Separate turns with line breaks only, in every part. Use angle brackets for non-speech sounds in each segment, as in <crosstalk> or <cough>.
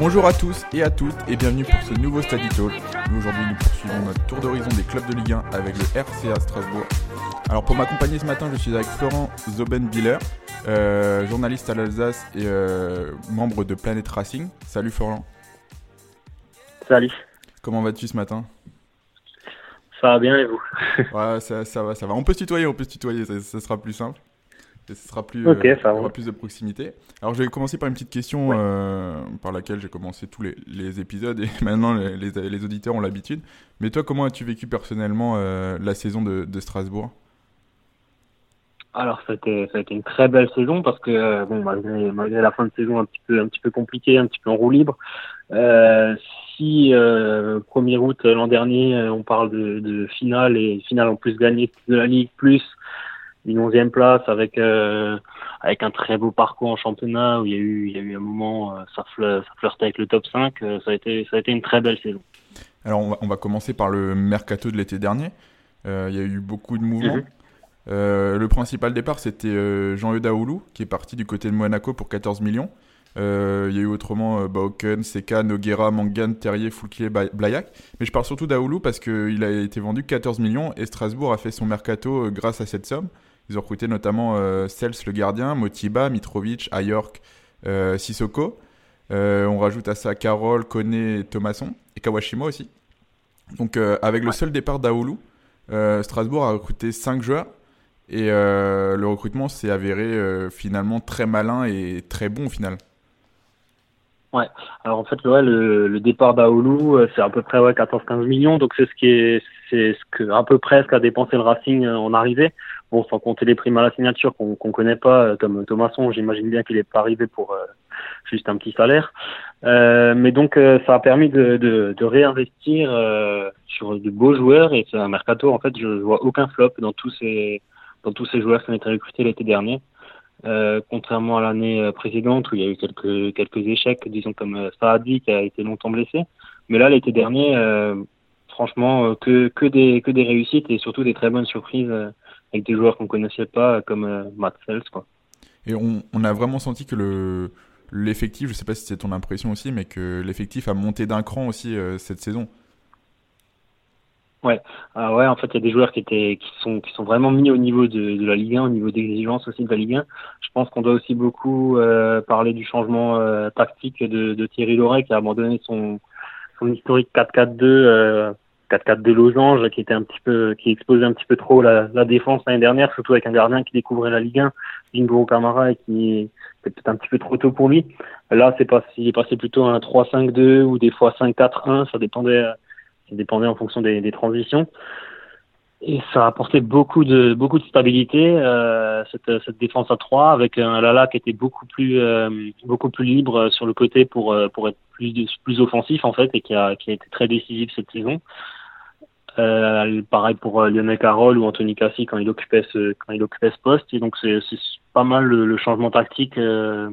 Bonjour à tous et à toutes et bienvenue pour ce nouveau Study Talk. Nous aujourd'hui nous poursuivons notre tour d'horizon des clubs de Ligue 1 avec le RCA Strasbourg. Alors pour m'accompagner ce matin je suis avec Florent Zoben-Biller, euh, journaliste à l'Alsace et euh, membre de Planet Racing. Salut Florent.
Salut.
Comment vas-tu ce matin?
Ça va bien et vous?
Ouais ça, ça, va, ça va. On peut se tutoyer, on peut se tutoyer, ça, ça sera plus simple ce sera plus, euh, ça aura plus de proximité. Alors, je vais commencer par une petite question euh, par laquelle j'ai commencé tous les, épisodes et <laughs> maintenant les, les, auditeurs ont l'habitude. Mais toi, comment as-tu vécu personnellement euh, la saison de, de Strasbourg?
Alors ça a, été, ça a été une très belle saison parce que bon malgré, malgré, la fin de saison un petit peu un petit peu compliquée, un petit peu en roue libre, euh, si euh, 1er août l'an dernier on parle de, de, finale et finale en plus gagnée de la Ligue plus une onzième place avec euh, avec un très beau parcours en championnat où il y a eu il y a eu un moment euh, ça, flirtait avec le top 5 euh, ça a été ça a été une très belle saison
alors on va, on va commencer par le mercato de l'été dernier il y a eu beaucoup de mouvements mhm. le principal départ c'était Jean-Eudes Aoulou qui est parti du côté de Monaco pour 14 millions il y a eu autrement Bauken, Seka, Noguera, Mangan, Terrier, Foulquier, Blayak. Mais je parle surtout d'Aoulou parce qu'il a été vendu 14 millions et Strasbourg a fait son mercato grâce à cette somme. Ils ont recruté notamment euh, Sels le gardien, Motiba, Mitrovic, Ayork, euh, Sissoko. Euh, on rajoute à ça Carole, Kone Thomasson, et Kawashima aussi. Donc avec le seul départ d'Aoulou, Strasbourg a recruté 5 joueurs. Et le recrutement s'est avéré finalement très malin et très bon au final.
Ouais. Alors en fait, ouais, le, le départ d'Aoulou, c'est à peu près ouais, 14-15 millions, donc c'est ce qui est, c'est ce que à peu près ce qu'a dépensé le Racing en arrivée. Bon, sans compter les primes à la signature qu'on qu'on connaît pas, euh, comme Thomasson, j'imagine bien qu'il est pas arrivé pour euh, juste un petit salaire. Euh, mais donc, euh, ça a permis de, de, de réinvestir sur de beaux joueurs et c'est un mercato. En fait, je vois aucun flop dans tous ces dans tous ces joueurs qui ont été recrutés l'été dernier. contrairement à l'année précédente où il y a eu quelques quelques échecs, disons comme Saadi qui a été longtemps blessé. Mais là, l'été dernier, franchement, que que des que des réussites et surtout des très bonnes surprises avec des joueurs qu'on connaissait pas comme euh, Matt Sells quoi.
Et on, on, a vraiment senti que le l'effectif, je sais pas si c'est ton impression aussi, mais que l'effectif a monté d'un cran aussi euh, cette saison.
Ouais, ah ouais, en fait, il y a des joueurs qui étaient, qui sont, qui sont vraiment mis au niveau de, de la Ligue 1, au niveau d'exigence aussi de la Ligue 1. Je pense qu'on doit aussi beaucoup euh, parler du changement euh, tactique de, de Thierry Loret qui a abandonné son, son historique 4-4-2 4-4 de losange qui était un petit peu qui exposait un petit peu trop la, la défense l'année dernière surtout avec un gardien qui découvrait la Ligue 1 Bingo Camara et qui était peut-être un petit peu trop tôt pour lui. Là c'est pas il est passé plutôt à un 3-5-2 ou des fois 5-4-1 ça dépendait ça dépendait en fonction des, des, transitions. Et ça a apporté beaucoup de beaucoup de stabilité euh, cette, cette défense à 3 avec un Lala qui était beaucoup plus euh, beaucoup plus libre sur le côté pour euh, pour être plus plus offensif en fait et qui a qui a été très décisif cette saison euh, pareil pour euh, Lionel Carroll ou Anthony Cassi quand il occupait ce quand il occupait ce poste. Et donc c'est pas mal le, changement tactique euh,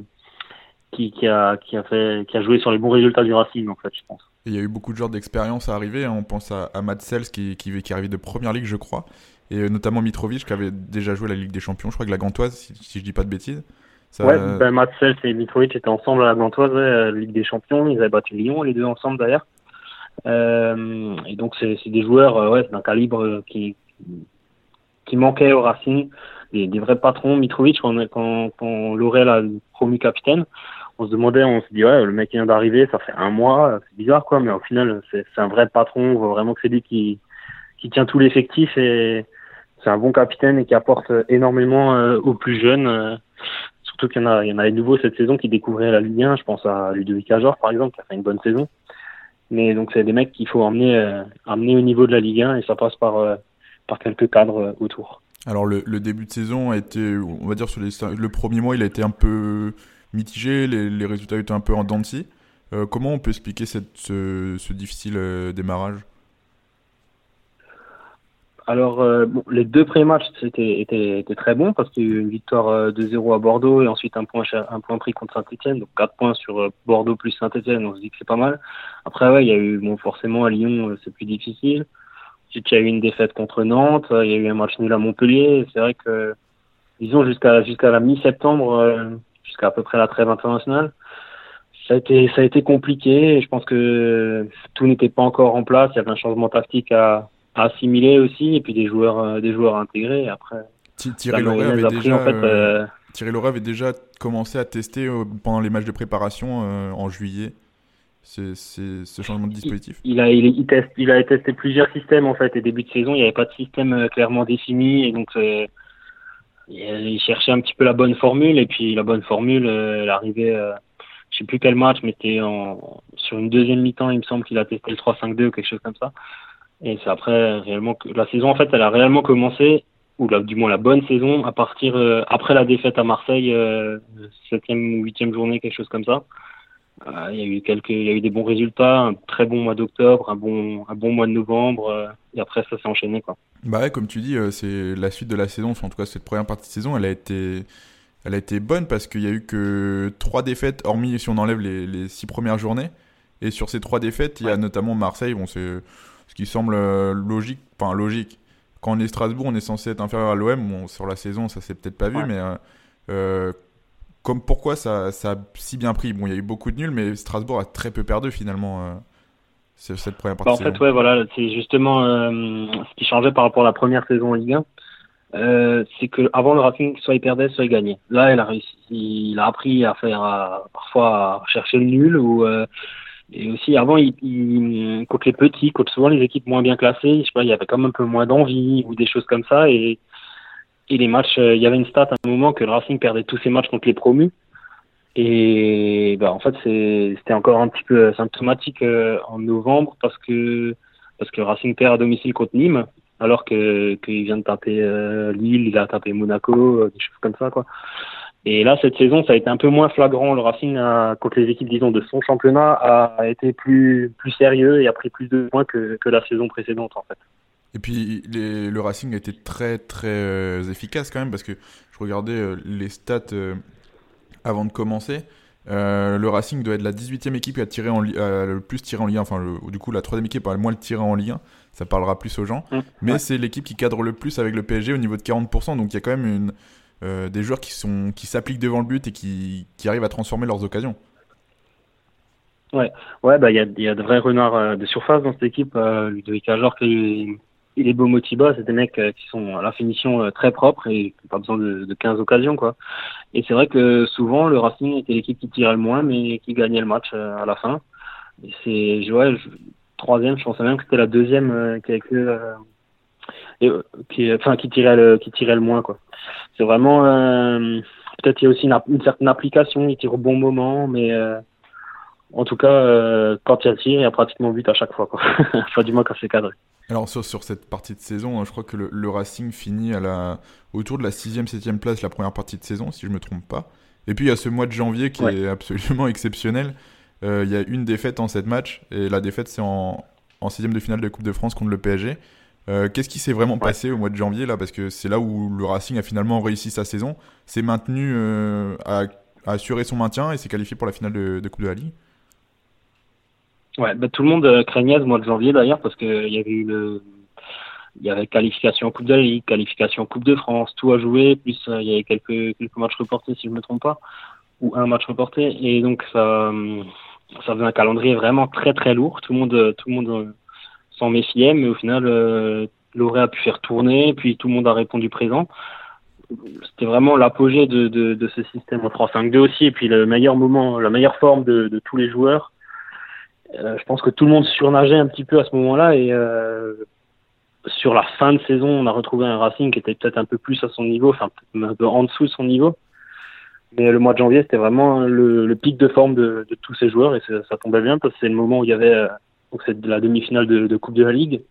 qui, qui, a qui a fait qui a joué sur les bons résultats du Racing en fait, je pense.
il y a eu beaucoup de joueurs d'expérience à arriver. Hein. On pense à, à Matt Sells qui, qui, qui est arrivé de première ligue, je crois, et notamment Mitrovic qui avait déjà joué la Ligue des Champions. Je crois que la Gantoise, si, si je dis pas de bêtises.
Ça... Ouais, ben Matt Sells et Mitrovic étaient ensemble à la Gantoise, ouais, Ligue des Champions. Ils avaient battu Lyon, les deux ensemble d'ailleurs. Euh, et donc c'est des joueurs euh, ouais, d'un calibre euh, qui qui manquait au Racing, des, des vrais patrons. Mitrovic, quand, quand, quand Laurel a promu capitaine, on se demandait, on se dit ouais, le mec vient d'arriver, ça fait un mois, c'est bizarre quoi, mais au final c'est un vrai patron, on voit vraiment que c'est lui qui qui tient tout l'effectif et c'est un bon capitaine et qui apporte énormément aux plus jeunes. surtout qu'il y en a, il y en a des nouveaux cette saison qui découvraient la Ligue 1. Je pense à Ludovic Ajor par exemple, qui a fait une bonne saison. Mais donc, c'est des mecs qu'il faut emmener, euh, amener au niveau de la Ligue 1 et ça passe par, euh, par quelques cadres euh, autour.
Alors, le, début de saison a été, on va dire, sur le premier mois, il a été un peu mitigé, les, résultats étaient un peu en dents de comment on peut expliquer ce difficile démarrage?
Alors, euh, bon, les deux pré-matchs étaient, étaient, étaient, très bons parce qu'il y a eu une victoire 2-0 euh, à Bordeaux et ensuite un point, un point pris contre Saint-Etienne, donc 4 points sur euh, Bordeaux plus Saint-Etienne, on se dit que c'est pas mal. Après, ouais, il y a eu, bon, forcément, à Lyon, c'est plus difficile. Ensuite, il y a eu une défaite contre Nantes, il y a eu un match nul à Montpellier. C'est vrai que, disons, jusqu'à jusqu'à la mi-septembre, jusqu'à à peu près la trêve internationale, ça a été ça a été compliqué. Je pense que tout n'était pas encore en place. Il y avait un changement tactique à, assimiler aussi, et puis des joueurs euh, des joueurs intégrés. Après,
Thierry Loret avait déjà. Euh, Thierry Loret avait déjà commencé à tester pendant les matchs de préparation en juillet c'est ce changement de dispositif
il, a, il, il, teste, il a testé plusieurs systèmes en fait et début de saison il n'y avait pas de système euh, clairement défini et donc euh, il cherchait un petit peu la bonne formule et puis la bonne formule euh, elle arrivait euh, je sais plus quel match mais c'était sur une deuxième mi-temps il me semble qu'il a testé le 3-5-2 ou quelque chose comme ça et c'est après réellement que la saison en fait elle a réellement commencé ou du moins la bonne saison à partir après la défaite à Marseille septième ou huitième journée quelque chose comme ça euh, il y a eu quelques, il y a eu des bons résultats, un très bon mois d'octobre, un bon, un bon mois de novembre, euh, et après ça s'est enchaîné quoi.
Bah ouais, comme tu dis, euh, c'est la suite de la saison, enfin, en tout cas cette première partie de saison, elle a été, elle a été bonne parce qu'il y a eu que trois défaites, hormis si on enlève les, les six premières journées. Et sur ces trois défaites, il y a notamment Marseille, bon c'est ce qui semble logique, enfin logique. Quand on est Strasbourg, on est censé être inférieur à l'OM. Bon, sur la saison, ça s'est peut-être pas vu, mais euh, comme pourquoi ça, ça, a si bien pris? Bon, il y a eu beaucoup de nuls, mais Strasbourg a très peu perdu finalement euh, cette première partie.
Bah, en fait, ouais, voilà, c'est justement euh, ce qui changeait par rapport à la première saison en Ligue 1. Euh, c'est que avant le Racing, soit il perdait, soit il gagnait. Là, il a réussi, il a appris à faire, parfois à chercher le nul ou et aussi avant, il, il, les petits, contre souvent les équipes moins bien classées, je sais pas, il y avait quand même un peu moins d'envie ou des choses comme ça et et les matchs, euh, il y avait une stat à un moment que le Racing perdait tous ses matchs contre les promus. Et bah, en fait, c'était encore un petit peu symptomatique euh, en novembre parce que, parce que le Racing perd à domicile contre Nîmes, alors qu'il vient de taper euh, Lille, il a tapé Monaco, des choses comme ça. quoi. Et là, cette saison, ça a été un peu moins flagrant. Le Racing, a, contre les équipes, disons, de son championnat, a été plus, plus sérieux et a pris plus de points que, que la saison précédente, en fait.
Et puis le Racing a été très très euh, efficace quand même parce que je regardais euh, les stats euh, avant de commencer. le Racing doit être la 18e équipe à tirer en le plus tiré en Ligue 1. Enfin, du coup, la troisième équipe a le moins le tiré en Ligue 1. Ça parlera plus aux gens. Mmh. Mais c'est l'équipe qui cadre le plus avec le PSG au niveau de 40%. Donc il y a quand même une, des joueurs qui sont qui s'appliquent devant le but et qui, qui, arrivent à transformer leurs occasions.
Ouais, ouais, bah il y a, y a, de vrais renards de surface dans cette équipe. Ludovic Ajor qui et les beaux Motiba, c'est des mecs euh, qui sont à la finition euh, très propre et pas besoin de, de 15 occasions. quoi. Et c'est vrai que souvent, le Racing était l'équipe qui tirait le moins, mais qui gagnait le match euh, à la fin. C'est, ouais, troisième, je pensais même que c'était la deuxième qui, euh, qui, enfin, qui tirait le, qui tirait le moins. quoi. C'est vraiment, peut-être il y a aussi une, une, certaine application, il tire au bon moment, mais en tout cas, quand il tire, il y a pratiquement but à chaque fois. Quoi. <laughs> enfin, du moins quand c'est cadré.
Alors sur, sur, cette partie de saison, je crois que le, Racing finit à la, autour de la 6ème, 7ème place la première partie de saison, si je ne me trompe pas. Et puis il y a ce mois de janvier qui est absolument <laughs> exceptionnel. Euh, il y a une défaite en 7 matchs, et la défaite c'est en, en 6ème de finale de Coupe de France contre le PSG. Euh, qu'est-ce qui s'est vraiment passé au mois de janvier là? Parce que c'est là où le Racing a finalement réussi sa saison, s'est maintenu euh, à, assurer son maintien et s'est qualifié pour la finale de, de Coupe de la Ligue.
Ouais, bah, tout le monde euh, craignait ce mois de janvier d'ailleurs parce qu'il y avait eu le, il y avait qualification Coupe de la Ligue, qualification Coupe de France, tout à jouer, plus euh, il y avait quelques, quelques matchs reportés si je ne me trompe pas, ou un match reporté, et donc ça, ça faisait un calendrier vraiment très très lourd. Tout le monde, tout le monde s'en méfiait, mais au final, euh, l'aurait a pu faire tourner, puis tout le monde a répondu présent. C'était vraiment l'apogée de, de, de, ce système en 3-5-2 aussi, et puis le meilleur moment, la meilleure forme de, de tous les joueurs euh, je pense que tout le monde surnageait un petit peu à ce moment-là et euh, sur la fin de saison, on a retrouvé un Racing qui était peut-être un peu plus à son niveau, enfin un peu en dessous de son niveau. Mais le mois de janvier, c'était vraiment le, le, pic de forme de, de, tous ces joueurs et ça tombait bien parce que c'est le moment où il y avait euh, donc c'est la demi-finale de, Coupe de la Ligue.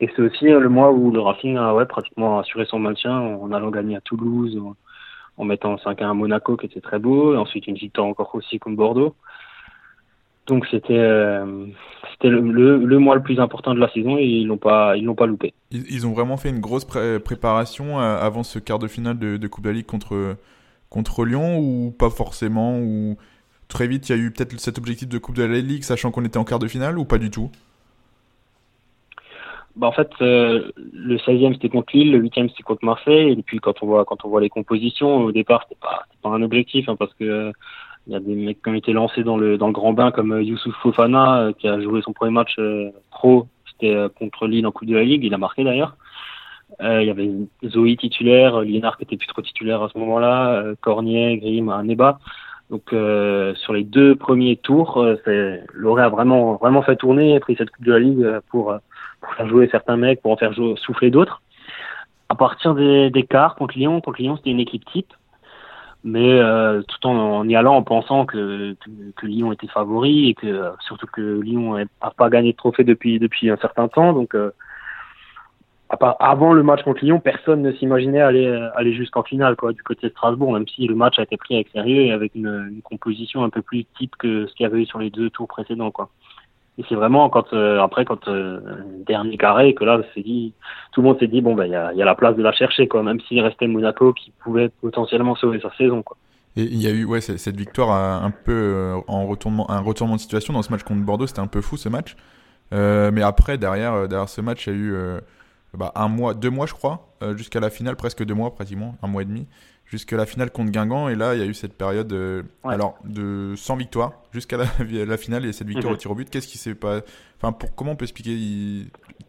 Et c'est aussi le mois où le Racing a ouais, pratiquement assuré son maintien en allant gagner à Toulouse, en, mettant 5-1 à Monaco qui était très beau, et ensuite une victoire encore aussi contre Bordeaux. Donc c'était euh, le, le, mois le plus important de la saison et ils l'ont pas l'ont pas loupé.
Ils, ont vraiment fait une grosse préparation euh, avant ce quart de finale de, de Coupe de la Ligue contre contre Lyon ou pas forcément ou très vite il y a eu peut-être cet objectif de Coupe de la Ligue sachant qu'on était en quart de finale ou pas du tout?
Bah en fait, euh, le 16e c'était contre Lille, le 8e c'était contre Marseille, et puis quand on voit quand on voit les compositions, au départ c'était pas, pas un objectif hein, parce que Il y a des mecs qui ont été lancés dans le dans le grand bain comme Youssouf Fofana qui a joué son premier match pro, c'était contre Lille en Coupe de la Ligue, il a marqué d'ailleurs. il y avait Zoé titulaire, Liénard qui était plus trop titulaire à ce moment-là, Cornier, Grimm, Neba. Donc sur les deux premiers tours, Loré a vraiment vraiment fait tourner, pris cette Coupe de la Ligue pour pour faire jouer certains mecs, pour en faire jouer, souffler d'autres. À partir des, des quarts contre Lyon, contre Lyon c'était une équipe type, mais euh, tout en, y allant en pensant que, que, Lyon était favori et que surtout que Lyon n'a pas gagné de trophée depuis depuis un certain temps. Donc euh, avant le match contre Lyon, personne ne s'imaginait aller aller jusqu'en finale quoi du côté de Strasbourg, même si le match a été pris avec sérieux et avec une, composition un peu plus type que ce qu'il y avait eu sur les deux tours précédents quoi. Et c'est vraiment quand euh, après quand euh, dernier carré que là dit tout le monde s'est dit bon ben il y a, la place de la chercher quoi même s'il restait Monaco qui pouvait potentiellement sauver sa saison quoi.
Et il y a eu ouais cette victoire un peu euh, en retournement un retournement de situation dans ce match contre Bordeaux c'était un peu fou ce match euh, mais après derrière derrière ce match il y a eu bah, un mois deux mois je crois jusqu'à la finale presque deux mois pratiquement un mois et demi jusqu'à la finale contre Guingamp. Et là, il y a eu cette période euh, alors, de 100 victoires jusqu'à la, <laughs> la, finale et cette victoire mhm. au tir au but. Qu'est-ce qui s'est pas. Enfin, pour, comment on peut expliquer?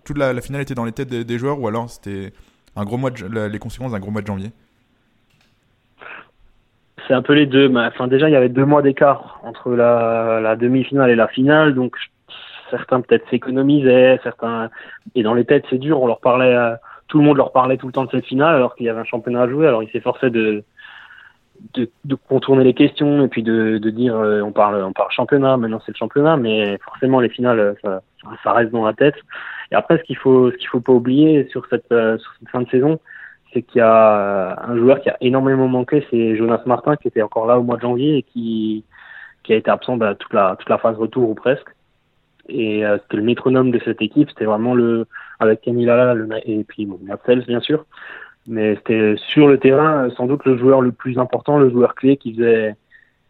Toute la, finale était dans les têtes des, joueurs ou alors c'était un gros mois les conséquences d'un gros mois de janvier?
C'est un peu les deux. Enfin, déjà, il y avait deux mois d'écart entre la, demi-finale et la finale, donc certains peut-être s'économisaient, certains et dans les têtes c'est dur. On leur parlait, tout le monde leur parlait tout le temps de cette finale alors qu'il y avait un championnat à jouer. Alors il s'efforçait de, de, contourner les questions et puis de, de dire euh, on parle on parle championnat maintenant c'est le championnat mais forcément les finales ça, ça reste dans la tête et après ce qu'il faut ce qu'il faut pas oublier sur cette, euh, fin de saison c'est qu'il y a euh, un joueur qui a énormément manqué c'est Jonas Martin qui était encore là au mois de janvier et qui qui a été absent bah, toute la toute la phase retour ou presque et euh, que le métronome de cette équipe c'était vraiment le avec Camilla le, et puis bon, bien sûr. Mais c'était sur le terrain sans doute le joueur le plus important le joueur clé qui faisait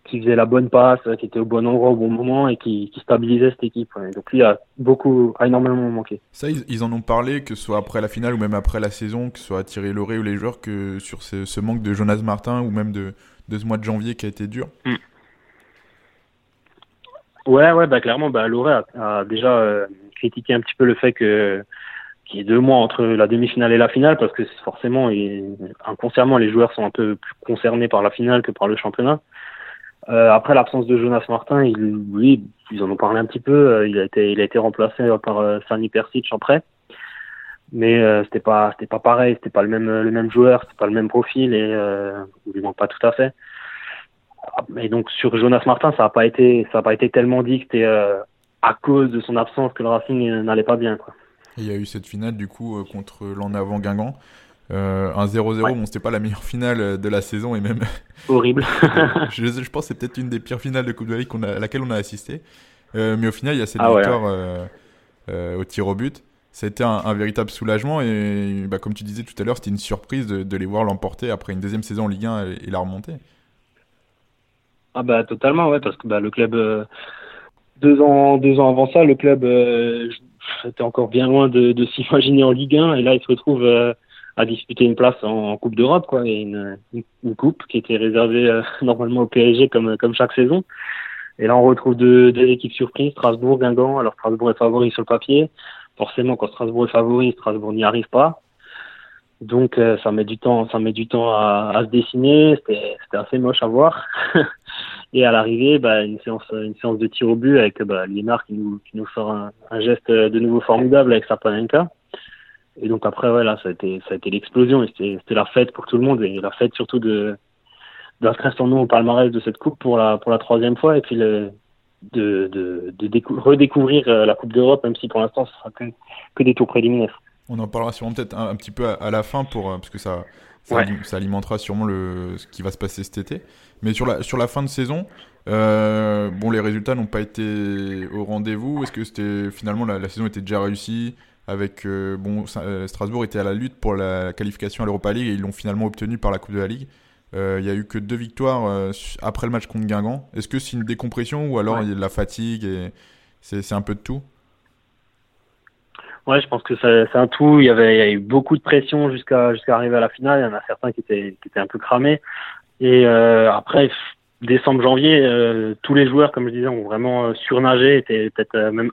qui faisait la bonne passe qui était au bon endroit au bon moment et qui, qui stabilisait cette équipe donc lui a beaucoup a énormément manqué.
Ça ils, en ont parlé que ce soit après la finale ou même après la saison que ce soit Thierry Lauré ou les joueurs que sur ce, ce manque de Jonas Martin ou même de, de ce mois de janvier qui a été dur. Mm.
Ouais, ouais, bah clairement, bah Lauré a, déjà euh, critiqué un petit peu le fait que qu'il y ait deux mois entre la demi-finale et la finale, parce que forcément, et, inconsciemment, les joueurs sont un peu plus concernés par la finale que par le championnat. Euh, après l'absence de Jonas Martin, il, oui, ils en ont parlé un petit peu. Euh, il a été, il a été remplacé par euh, Sani Persic prêt, mais euh, c'était pas, c'était pas pareil, c'était pas le même, le même joueur, c'était pas le même profil et euh, il manque pas tout à fait. Et donc sur Jonas Martin, ça n'a pas été, ça a pas été tellement dit que c'était euh, à cause de son absence que le Racing n'allait pas bien. Quoi.
Il y a eu cette finale du coup euh, contre l'en avant Guingamp. Euh, un 0-0, bon, c'était pas la meilleure finale de la saison et même. <laughs>
Horrible. <laughs>
je, je, pense que c'est peut-être une des pires finales de Coupe de la Ligue à laquelle on a assisté. mais au final, il y a cette ah victoire au tir au but. Ça a été un, véritable soulagement et bah, comme tu disais tout à l'heure, c'était une surprise de, de les voir l'emporter après une deuxième saison en Ligue 1 et, et la remontée.
Ah bah totalement ouais parce que bah le club euh, deux ans deux ans avant ça le club euh, était encore bien loin de, de s'imaginer en Ligue 1 et là il se retrouve euh, à disputer une place en, Coupe d'Europe quoi et une, une, coupe qui était réservée <laughs> normalement au PSG comme comme chaque saison et là on retrouve deux, deux équipes surprises Strasbourg Guingamp alors Strasbourg est favori sur le papier forcément quand Strasbourg est favori Strasbourg n'y arrive pas donc ça met du temps, ça met du temps à, à se dessiner. C'était assez moche à voir. <laughs> Et à l'arrivée, bah, une séance, une séance de tir au but avec bah, Liénard qui nous, qui nous sort un, un, geste de nouveau formidable avec Sapanenka. Et donc après, ouais, là, ça a été, ça a été l'explosion. Et c'était la fête pour tout le monde et la fête surtout de d'inscrire son nom au palmarès de cette coupe pour la pour la troisième fois et puis le, de, de, de redécouvrir euh, la Coupe d'Europe, même si pour l'instant ce sera que, que des tours préliminaires.
On en parlera sûrement peut-être un, petit peu à, la fin pour euh, parce que ça ça, ça, alimentera sûrement le ce qui va se passer cet été. Mais sur la, sur la fin de saison, euh, bon, les résultats n'ont pas été au rendez-vous. Est-ce que c'était finalement la, saison était déjà réussie avec euh, bon euh, Strasbourg était à la lutte pour la qualification à l'Europa League et ils l'ont finalement obtenu par la Coupe de la Ligue. Il n'y a eu que deux victoires après le match contre Guingamp. Est-ce que c'est une décompression ou alors il y a de la fatigue et c'est un peu de tout?
Ouais, je pense que c'est un tout. Il y avait, il y a eu beaucoup de pression jusqu'à jusqu'à arriver à la finale. Il y en a certains qui étaient qui étaient un peu cramés. Et euh, après, décembre-janvier, tous les joueurs, comme je disais, ont vraiment surnagé, étaient peut-être même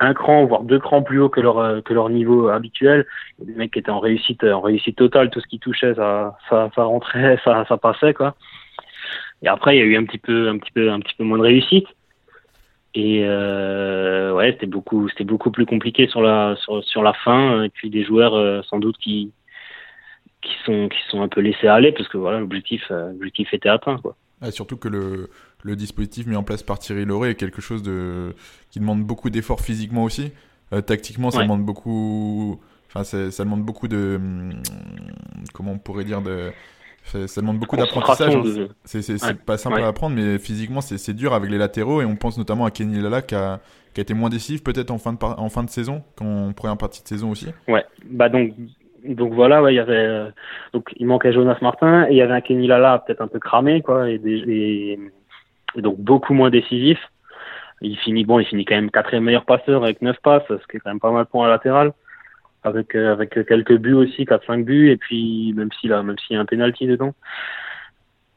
un cran, voire deux crans plus haut que leur que leur niveau habituel. Des mecs qui étaient en réussite, en réussite totale, tout ce qui touchait, ça, ça, ça rentrait, <laughs> ça, ça passait quoi. Et après, il y a eu un petit peu, un petit peu, un petit peu moins de réussite. Et euh, ouais, c'était beaucoup, c'était beaucoup plus compliqué sur la sur, la fin. Et puis des joueurs euh, sans doute qui qui sont qui sont un peu laissés aller parce que voilà l'objectif euh, l'objectif était atteint quoi.
surtout que le, le dispositif mis en place par Thierry Lauré est quelque chose de qui demande beaucoup d'efforts physiquement aussi. Euh, tactiquement, ça demande beaucoup. Enfin, ça demande beaucoup de. Hum, comment on pourrait dire de ça demande beaucoup d'apprentissage. Hein. C'est pas simple à apprendre, mais physiquement, c'est dur avec les latéraux. Et on pense notamment à Kenny Lala qui a, qui a été moins décisif peut-être en, fin de en fin de saison, qu'en première partie de saison aussi.
Ouais, bah donc, donc voilà, il y avait, euh, donc il manquait Jonas Martin et il y avait un Kenny Lala peut-être un peu cramé, quoi, et, donc beaucoup moins décisif. Il finit, bon, il finit quand même quatrième meilleur passeur avec 9 passes, ce qui est quand même pas mal pour un latéral avec euh, avec quelques buts aussi, 4-5 buts, et puis même s'il a même s'il y a un penalty dedans.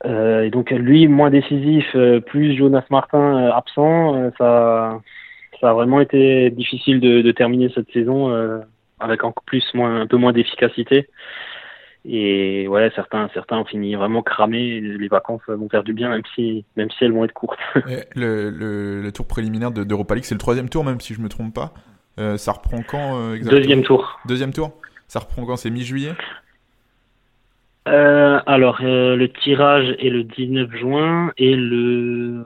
Euh, et donc lui moins décisif, euh, plus Jonas Martin absent, ça ça a vraiment été difficile de, de terminer cette saison avec encore plus moins un peu moins d'efficacité. Et ouais, certains, certains ont fini vraiment cramés. Les vacances vont faire du bien, même si, même si elles vont être courtes. <laughs>
le, le, le, tour préliminaire d'Europa League, c'est le troisième tour, même si je me trompe pas. Euh, ça reprend quand euh,
exactement? Deuxième tour.
Deuxième tour? Ça reprend quand? C'est mi-juillet?
Euh, Alors, le tirage est le 19 juin et le.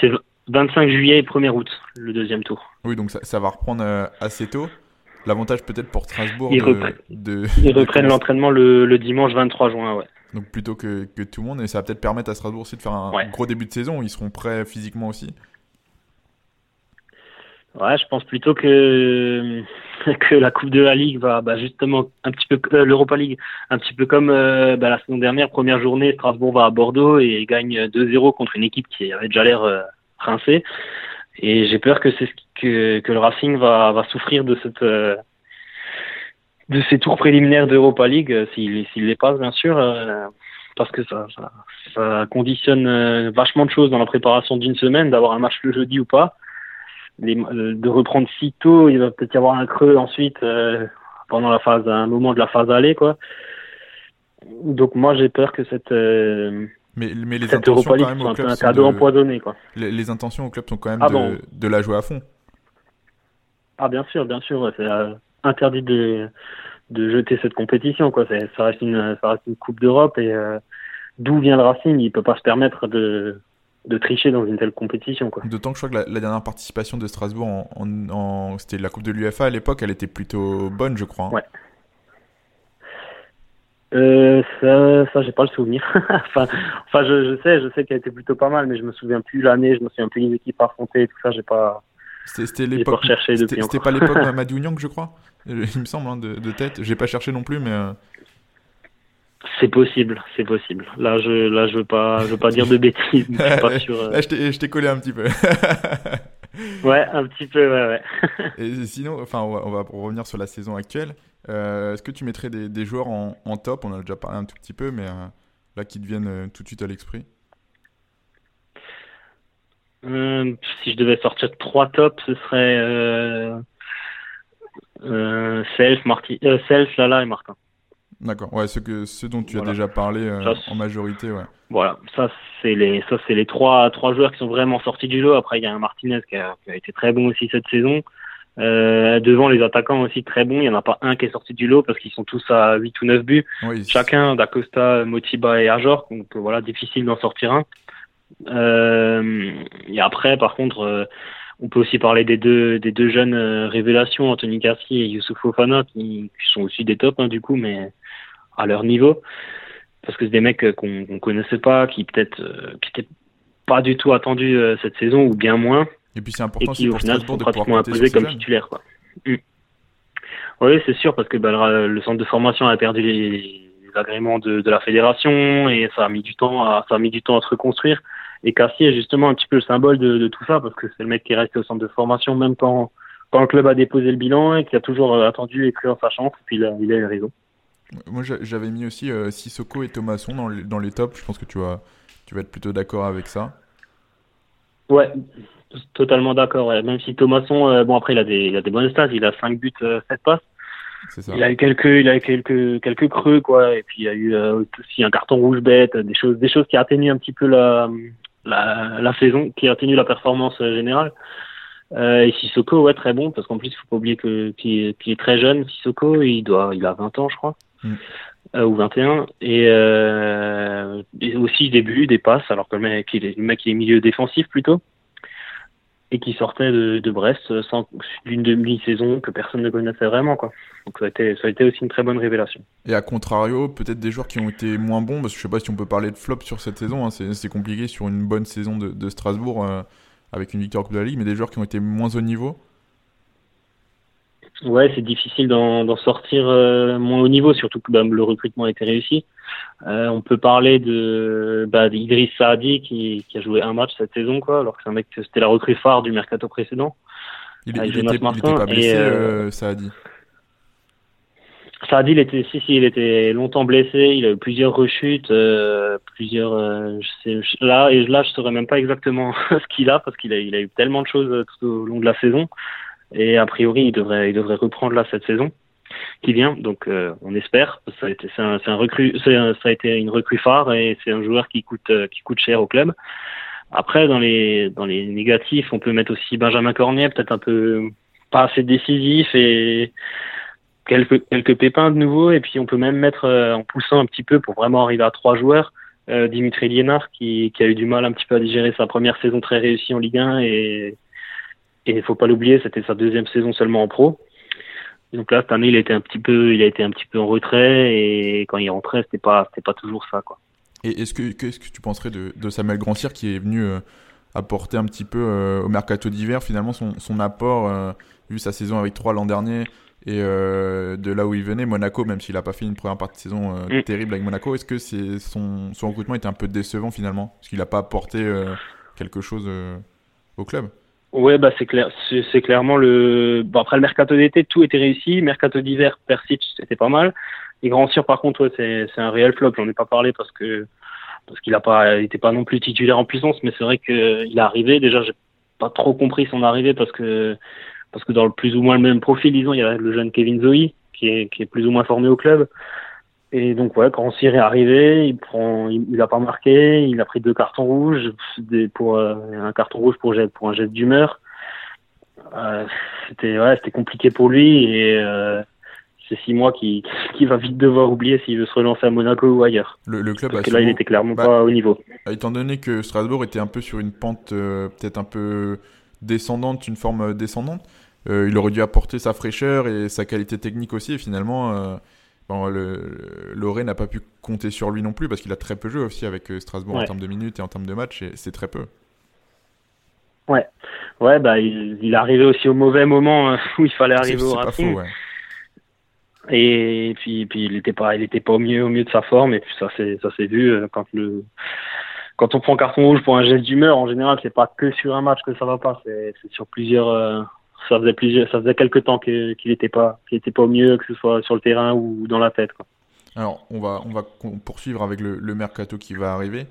C'est 25 juillet et 1er août, le deuxième tour.
Oui, donc ça, va reprendre assez tôt. L'avantage peut-être pour Strasbourg
ils, de, ils reprennent l'entraînement le, dimanche 23 juin, ouais.
Donc plutôt que, que, tout le monde, et ça va peut-être permettre à Strasbourg aussi de faire un gros début de saison, ils seront prêts physiquement aussi.
Ouais, je pense plutôt que <laughs> que la Coupe de la Ligue va bah, justement un petit peu euh, l'Europa League un petit peu comme euh, bah, la saison dernière première journée Strasbourg va à Bordeaux et gagne 2-0 contre une équipe qui avait déjà l'air euh, rincée et j'ai peur que c'est ce que que le Racing va va souffrir de cette de ces tours préliminaires d'Europa League s'il s'il les passe bien sûr parce que ça, ça, ça conditionne vachement de choses dans la préparation d'une semaine d'avoir un match le jeudi ou pas euh, de reprendre si tôt, il va peut-être y avoir un creux ensuite euh, pendant la phase, un moment de la phase aller, quoi. Donc moi j'ai peur que cette euh,
mais, mais les intentions quand même au club
un cadeau empoisonné quoi.
Les, intentions au club sont quand même ah de, de, la jouer à fond.
Ah bien sûr, bien sûr, c'est interdit de, de jeter cette compétition quoi. Ça reste une ça reste une coupe d'Europe et d'où vient le Racing, il peut pas se permettre de de tricher dans une telle compétition. Quoi.
D'autant que je crois que la, dernière participation de Strasbourg, en, c'était la Coupe de l'UFA à l'époque, elle était plutôt bonne, je crois. Hein.
Ouais. Euh, ça, ça j'ai pas le souvenir. <laughs> enfin, enfin, je, je sais, je sais qu'elle était plutôt pas mal, mais je me souviens plus l'année, je me souviens plus les équipes affrontées et tout ça. J'ai pas.
C'était l'époque. C'était pas l'époque <laughs> Mamadou Niang, je crois. Il me semble hein, de, de, tête. J'ai pas cherché non plus, mais. Euh,
c'est possible, c'est possible. Là, je, là, je veux pas, je veux pas dire de <laughs> bêtises. Je pas sur,
euh, je t'ai collé un petit peu.
Ouais, un petit peu, ouais, ouais. <laughs>
Et sinon, enfin, on va, revenir sur la saison actuelle. Euh, est-ce que tu mettrais des, des joueurs en, en, top? On a déjà parlé un tout petit peu, mais euh, là, qui te viennent tout de suite à l'esprit.
si je devais sortir trois tops, ce serait Self, Marty, Self, Lala et Martin.
D'accord. Ouais, ce que ce dont tu as déjà parlé euh, en majorité, ouais.
Voilà, ça c'est les ça c'est les trois trois joueurs qui sont vraiment sortis du lot. Après il y a un Martinez qui a, qui a été très bon aussi cette saison. Euh, devant les attaquants aussi très bons. Il y en a pas un qui est sorti du lot parce qu'ils sont tous à 8 ou 9 buts. Oui, Chacun, d'Acosta, Motiba et Ajor. Donc voilà, difficile d'en sortir un. Euh, et après, par contre, euh, on peut aussi parler des deux des deux jeunes euh, révélations, Anthony Garcia et Youssouf Fofana, qui, qui sont aussi des tops hein, du coup, mais à leur niveau. Parce que c'est des mecs qu'on ne connaissait pas, qui peut-être euh, qui étaient pas du tout attendus euh, cette saison, ou bien moins.
Et puis c'est important
et qui, au final, sont pratiquement imposés comme titulaires. Quoi. Mm. Oui, c'est sûr, parce que bah, le, centre de formation a perdu les, agréments de, de, la fédération et ça a mis du temps à, ça a mis du temps à se reconstruire. Et Cassier est justement un petit peu le symbole de, de tout ça, parce que c'est le mec qui est resté au centre de formation, même quand, quand le club a déposé le bilan et qui a toujours euh, attendu et cru en sa chance, et puis il a, il a eu raison.
Moi, j'avais mis aussi euh, Sissoko et Thomasson dans les, dans les tops. Je pense que tu vas, tu vas être plutôt d'accord avec ça.
Ouais, totalement d'accord. Même si Thomasson, bon après il a des, il a des bonnes stats, il a 5 buts, 7 passes. Il a eu quelques, il a eu quelques, quelques creux quoi, et puis il y a eu aussi un carton rouge bête, des choses, des choses qui atténuent un petit peu la, la, la saison, qui atténuent la performance générale. Euh, et Sissoko, ouais, très bon, parce qu'en plus, il faut pas oublier que qu'il est, est, très jeune, Sissoko, il doit, il a 20 ans, je crois, mm. euh, ou 21, et, euh, et aussi des buts, des passes, alors que le mec, il est, le mec, il est milieu défensif plutôt, et qui sortait de, de Brest sans d'une demi-saison que personne ne connaissait vraiment, quoi. Donc ça a été, ça a été aussi une très bonne révélation.
Et à contrario, peut-être des joueurs qui ont été moins bons, parce que je sais pas si on peut parler de flop sur cette saison, hein, c'est compliqué sur une bonne saison de, de Strasbourg. Euh, avec une victoire de la Ligue, mais des joueurs qui ont été moins au niveau
Ouais, c'est difficile d'en sortir euh, moins au niveau, surtout que bah, le recrutement a été réussi. Euh, on peut parler de bah, d'Idriss Saadi qui, qui, a joué un match cette saison, quoi, alors que c'est un mec c'était la recrue phare du mercato précédent.
Il, il, était, il était, pas blessé, euh, Saadi
Saadi, il était, si, si, il était longtemps blessé. Il a eu plusieurs rechutes, euh, plusieurs. Euh, je sais, là et là, je saurais même pas exactement <laughs> ce qu'il a parce qu'il a, il a eu tellement de choses euh, tout au long de la saison. Et a priori, il devrait, il devrait reprendre là cette saison qui vient. Donc, euh, on espère. Ça a été, un, un recrue, c'est ça a été une recrue phare et c'est un joueur qui coûte, qui coûte cher au club. Après, dans les, dans les négatifs, on peut mettre aussi Benjamin Cornier, peut-être un peu pas assez décisif et quelques, quelques pépins de nouveau, et puis on peut même mettre euh, en poussant un petit peu pour vraiment arriver à trois joueurs. Euh, Dimitri Liénard qui, qui, a eu du mal un petit peu à digérer sa première saison très réussie en Ligue 1 et il faut pas l'oublier, c'était sa deuxième saison seulement en pro. Donc là cette année il a été un petit peu il a été un petit peu en retrait et quand il rentrait c'était pas c'était pas toujours ça quoi.
Et est-ce que qu'est-ce que tu penserais de, de Samuel Grandcir qui est venu euh, apporter un petit peu au mercato d'hiver finalement son, son apport vu sa saison avec 3 l'an dernier et euh, de là où il venait, Monaco, même s'il n'a pas fait une première partie de saison euh, mm. terrible avec Monaco, est-ce que c'est son, son recrutement était un peu décevant finalement? Parce qu'il n'a pas apporté euh, quelque chose au club?
Ouais, bah c'est clair, c'est clairement le. Bon, après le mercato d'été, tout était réussi. Mercato d'hiver, Persic, c'était pas mal. Et Grand Cyr, par contre, ouais, c'est un réel flop. J'en ai pas parlé parce que parce qu'il a pas, il était pas non plus titulaire en puissance, mais c'est vrai qu'il est arrivé. Déjà, j'ai pas trop compris son arrivée parce que parce que dans le plus ou moins le même profil, disons, il y a le jeune Kevin Zoe qui est, qui est plus ou moins formé au club. Et donc ouais, quand Cyr est arrivé, il prend, il, a pas marqué, il a pris deux cartons rouges, des, pour euh, un carton rouge pour jet, pour un geste d'humeur. Euh, c'était ouais, c'était compliqué pour lui et euh, c'est six mois qui <laughs> qui va vite devoir oublier s'il veut se relancer à Monaco ou ailleurs.
Le, le club
Parce que là, il était clairement bah, pas au niveau.
Étant donné que Strasbourg était un peu sur une pente peut-être un peu descendante, une forme descendante. Il aurait dû apporter sa fraîcheur et sa qualité technique aussi. Et finalement, bon, le, Loré n'a pas pu compter sur lui non plus parce qu'il a très peu joué aussi avec euh, Strasbourg en termes de minutes et en termes de matchs. Et c'est très peu.
Ouais, ouais, bah il, il est arrivé aussi au mauvais moment <laughs> où il fallait arriver au Racing. Ouais. Et puis, puis il n'était pas, il était pas au mieux, au mieux de sa forme. Et puis ça, c'est, ça s'est vu quand le, quand on prend carton rouge pour un geste d'humeur, en général, c'est pas que sur un match que ça va pas, c'est sur plusieurs. Euh, ça faisait plusieurs, ça faisait quelques temps qu'il n'était pas, qu'il était pas au mieux, que ce soit sur le terrain ou dans la tête. Quoi.
Alors, on va, on va poursuivre avec le, mercato qui va arriver,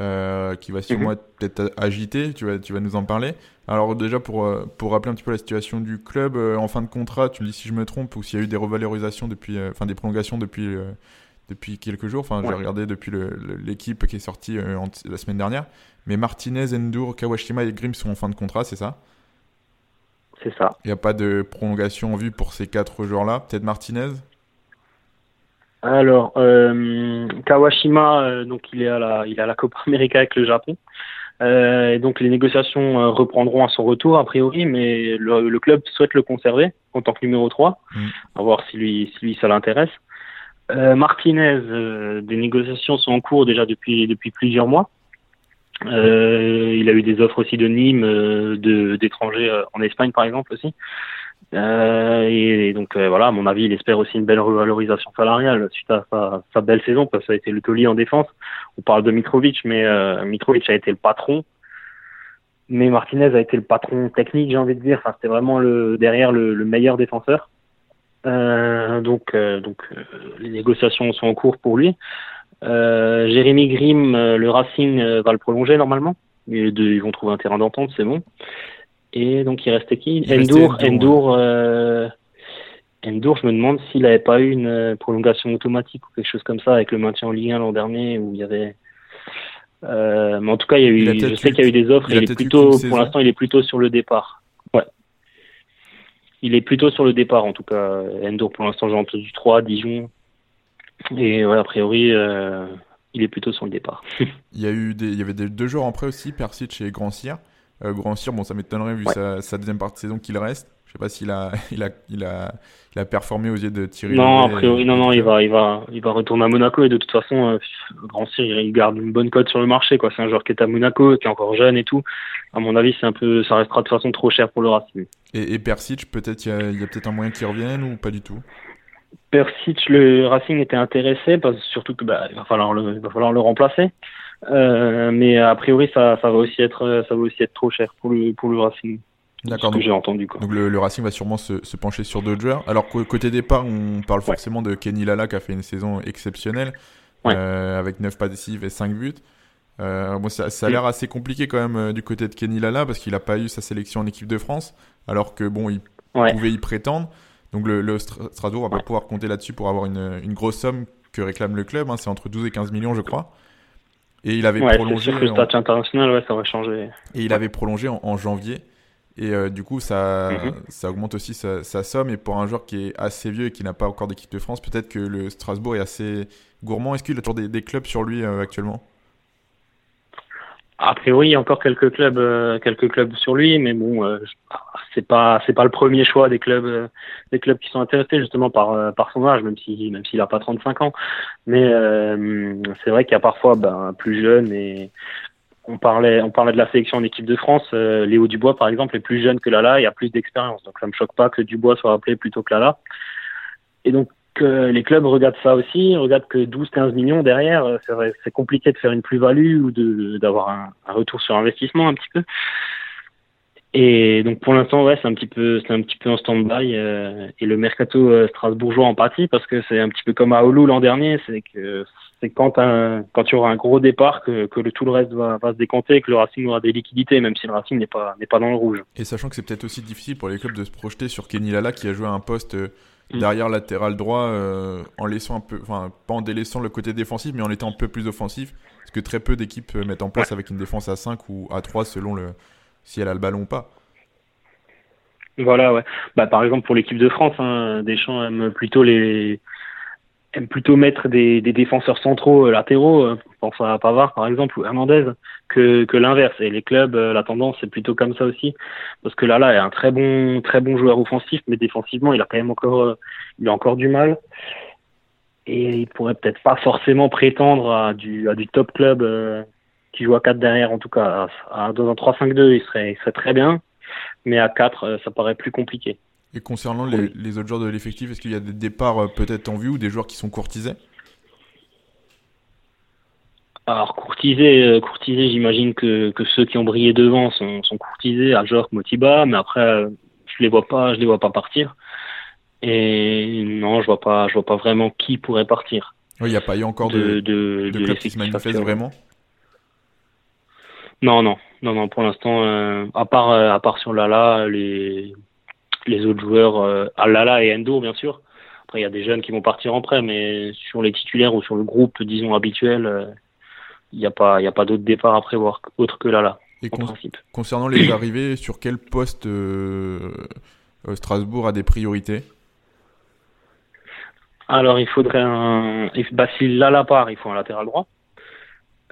euh, qui va sûrement mhm. être peut-être agité. Tu vas, tu vas nous en parler. Alors déjà pour euh, pour rappeler un petit peu la situation du club en fin de contrat, tu me dis si je me trompe ou s'il y a eu des revalorisations depuis, enfin des prolongations depuis depuis quelques jours. Enfin, j'ai regardé depuis l'équipe qui est sortie euh, la semaine dernière. Mais Martinez, Endur, Kawashima et Grimm sont en fin de contrat, c'est ça?
C'est ça.
Il n'y a pas de prolongation en vue pour ces quatre joueurs-là Peut-être Martinez?
Alors, euh, Kawashima, euh, donc il est, à la, il est à la Copa América avec le Japon. et donc les négociations reprendront à son retour a priori, mais le, club souhaite le conserver en tant que numéro 3, mm. à voir si lui, si lui ça l'intéresse. Euh, Martinez, euh, des négociations sont en cours déjà depuis depuis plusieurs mois. Euh, il a eu des offres aussi de Nîmes, de d'étrangers en Espagne par exemple aussi. et, donc voilà, à mon avis, il espère aussi une belle revalorisation salariale suite à sa, belle saison, parce que ça a été le taulier en défense. On parle de Mitrovic, mais Mitrovic a été le patron mais Martinez a été le patron technique, j'ai envie de dire. Enfin, c'était vraiment le derrière le, le meilleur défenseur. Euh, donc, euh, donc euh, les négociations sont en cours pour lui. Jérémy Grimm, le Racing va le prolonger normalement. Ils, ils vont trouver un terrain d'entente, c'est bon. Et donc il restait qui? Endur, Endur, Endur, je me demande s'il n'avait pas eu une prolongation automatique ou quelque chose comme ça avec le maintien en Ligue 1 l'an dernier où il y avait euh, mais en tout cas, il y a eu, je sais qu'il y a eu des offres. Il, est plutôt, pour l'instant, il est plutôt sur le départ. Ouais. Il est plutôt sur le départ, en tout cas. Endur, pour l'instant, j'ai entendu 3, Dijon. Et ouais, a priori, euh, il est plutôt sur le départ. <laughs>
il y a eu des, il y avait des, deux joueurs en prêt aussi, Persic et Grand Cyr. Euh, Grand Cyr, bon, ça m'étonnerait vu sa, sa, deuxième partie de saison qu'il reste. Je sais pas s'il a, <laughs> il a, il a, il a performé aux yeux de Thierry.
Non, a priori, non, non, il va, il va, il va retourner à Monaco et de toute façon, euh, Grand Cyr, il garde une bonne cote sur le marché, quoi. C'est un joueur qui est à Monaco, qui est encore jeune et tout. À mon avis, c'est un peu, ça restera de toute façon trop cher pour le Racing.
Et, et Persic, peut-être, il y a, a peut-être un moyen qu'il revienne ou pas du tout?
Persic, le Racing était intéressé, parce surtout que bah, il va falloir le, il va falloir le remplacer. Euh, mais a priori, ça, ça va aussi être, ça va aussi être trop cher pour le, pour le Racing. D'accord. j'ai entendu. Quoi.
Donc le, Racing va sûrement se, se pencher sur d'autres joueurs. Alors côté départ, on parle forcément de Kenny Lala qui a fait une saison exceptionnelle euh, avec 9 décisives et 5 buts. Euh, bon, ça, ça a l'air assez compliqué quand même du côté de Kenny Lala parce qu'il n'a pas eu sa sélection en équipe de France alors que bon, il pouvait y prétendre. Donc le, le Strasbourg va pas pouvoir compter là-dessus pour avoir une, une, grosse somme que réclame le club. Hein. C'est entre 12 et 15 millions, je crois. Et il avait prolongé.
Sûr que le statut international, ouais, ça va changer.
Et il avait prolongé en janvier. Et euh, du coup, ça, mhm. ça augmente aussi sa, somme. Et pour un joueur qui est assez vieux et qui n'a pas encore d'équipe de France, peut-être que le Strasbourg est assez gourmand. Est-ce qu'il a toujours des, clubs sur lui euh, actuellement?
A priori, il y a encore quelques clubs, euh, quelques clubs sur lui, mais bon, c'est pas, c'est pas le premier choix des clubs, des clubs qui sont intéressés justement par, par son âge, même si, même s'il a pas 35 ans. Mais c'est vrai qu'il y a parfois ben, plus jeune et on parlait, on parlait de la sélection en équipe de France. Euh, Léo Dubois, par exemple, est plus jeune que Lala et a plus d'expérience. Donc ça me choque pas que Dubois soit appelé plutôt que Lala. Et donc euh, les clubs regardent ça aussi, regardent que 12-15 millions derrière, euh, c'est compliqué de faire une plus-value ou d'avoir un, retour sur investissement un petit peu. Et donc pour l'instant, ouais, c'est un petit peu, c'est un petit peu en stand-by. Euh, et le mercato euh, strasbourgeois en partie, parce que c'est un petit peu comme à Oulu l'an dernier, c'est que c'est quand un, quand tu auras un gros départ que, que le, tout le reste va, se décanter et que le Racing aura des liquidités, même si le Racing n'est pas n'est pas dans le rouge.
Et sachant que c'est peut-être aussi difficile pour les clubs de se projeter sur Kenny Lala qui a joué un poste. Derrière latéral droit en laissant un peu, enfin pas en délaissant le côté défensif, mais en étant un peu plus offensif, parce que très peu d'équipes mettent en place avec une défense à 5 ou à 3 selon le si elle a le ballon ou pas.
Voilà, ouais. Bah, par exemple, pour l'équipe de France, hein, Deschamps aime plutôt les aime plutôt mettre des, des défenseurs centraux euh, latéraux, euh, pense à Pavard par exemple ou Hernandez, que, que l'inverse. Et les clubs, euh, la tendance c'est plutôt comme ça aussi, parce que là est un très bon très bon joueur offensif, mais défensivement il a quand même encore il a encore du mal. Et il pourrait peut-être pas forcément prétendre à du à du top club qui joue à 4 derrière en tout cas. À, dans un 3-5-2 il serait il serait très bien mais à 4, euh, ça paraît plus compliqué.
Et concernant les, autres joueurs de l'effectif, est-ce qu'il y a des départs euh, peut-être en vue ou des joueurs qui sont courtisés?
Alors courtisés, euh, courtisés j'imagine que, que ceux qui ont brillé devant sont, sont courtisés, Ajorc, Motiba, mais après je les vois pas, je les vois pas partir. Et non, je vois pas, je vois pas vraiment qui pourrait partir.
Oui, il n'y a pas eu encore de, de, de, clubs qui se manifestent vraiment?
Non, non, non, non, pour l'instant, euh, à part euh, à part sur Lala, les les autres joueurs, euh, Lala et Endo, bien sûr. Après, il y a des jeunes qui vont partir en prêt, mais sur les titulaires ou sur le groupe, disons habituel, euh, il n'y a pas il y a pas d'autres départs à prévoir autre que Lala. Et en principe.
concernant les <coughs> arrivées, sur quel poste Strasbourg a des priorités?
Alors, il faudrait un. Bah, si Lala part, il faut un latéral droit.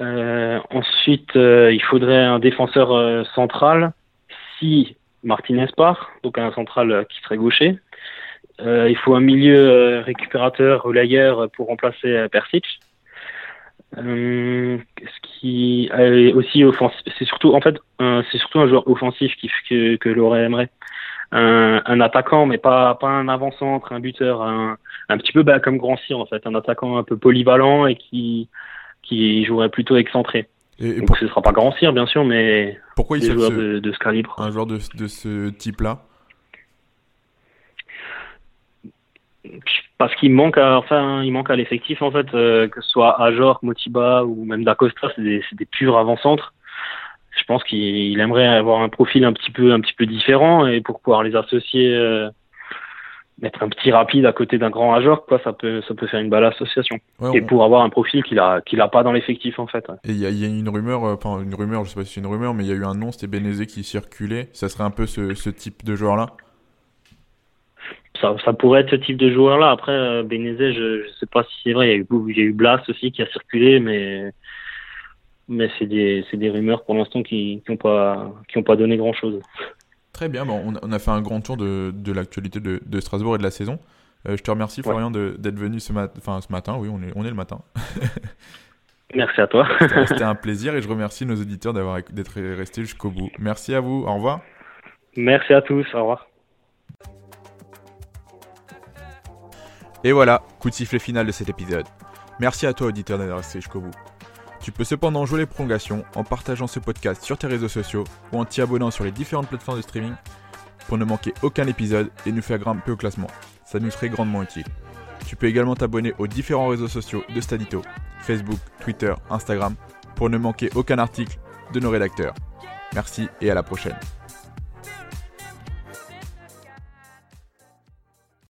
Euh, ensuite, euh, il faudrait un défenseur euh, central si Martinez part, donc un central qui serait gaucher. il faut un milieu récupérateur, relayeur pour remplacer Persic. ce qui est aussi offensif, c'est surtout en fait c'est surtout un joueur offensif qui, que, que l'aurait aimerait. Un, un, attaquant, mais pas pas un avant-centre, un buteur, un, un petit peu bah, comme Grand en fait, un attaquant un peu polyvalent et qui qui jouerait plutôt excentré. Et, Donc ce sera pas grand cire bien sûr, mais
pourquoi il
joueurs de, de, ce calibre.
Un joueur de, de ce type-là?
Parce qu'il manque à, enfin, il manque à l'effectif en fait, euh, que ce soit Ajor, Motiba ou même Dacosta, c'est des, des purs avant-centres. Je pense qu'il aimerait avoir un profil un petit peu, un petit peu différent et pour pouvoir les associer, euh, mettre un petit rapide à côté d'un grand Ajor, quoi, ça peut, ça peut faire une belle association. et pour avoir un profil qu'il a, qu'il a pas dans l'effectif en fait.
Et il y, y, a une rumeur, euh, enfin une rumeur, je sais pas si c'est une rumeur, mais il y a eu un nom, c'était Benezé qui circulait. Ça serait un peu ce, ce type de joueur là
ça, ça, pourrait être ce type de joueur-là. Après, euh, Bénézé, je ne sais pas si c'est vrai. Il y, a eu, il y a eu Blas aussi qui a circulé, mais, mais c'est des, des, rumeurs pour l'instant qui n'ont pas, qui pas donné grand-chose.
Très bien. Bon, on, on, a fait un grand tour de, de l'actualité de, de, Strasbourg et de la saison. Euh, je te remercie, Florian, d'être venu ce, mat ce matin. Oui, on est, on est le matin. <laughs>
Merci à toi.
C'était un <laughs> plaisir et je remercie nos auditeurs d'être restés jusqu'au bout. Merci à vous. Au revoir.
Merci à tous. Au revoir.
Et voilà, coup de sifflet final de cet épisode. Merci à toi auditeur d'avoir resté jusqu'au bout. Tu peux cependant jouer les prolongations en partageant ce podcast sur tes réseaux sociaux ou en t'y abonnant sur les différentes plateformes de streaming pour ne manquer aucun épisode et nous faire grimper au classement. Ça nous serait grandement utile. Tu peux également t'abonner aux différents réseaux sociaux de Stadito, Facebook, Twitter, Instagram, pour ne manquer aucun article de nos rédacteurs. Merci et à la prochaine.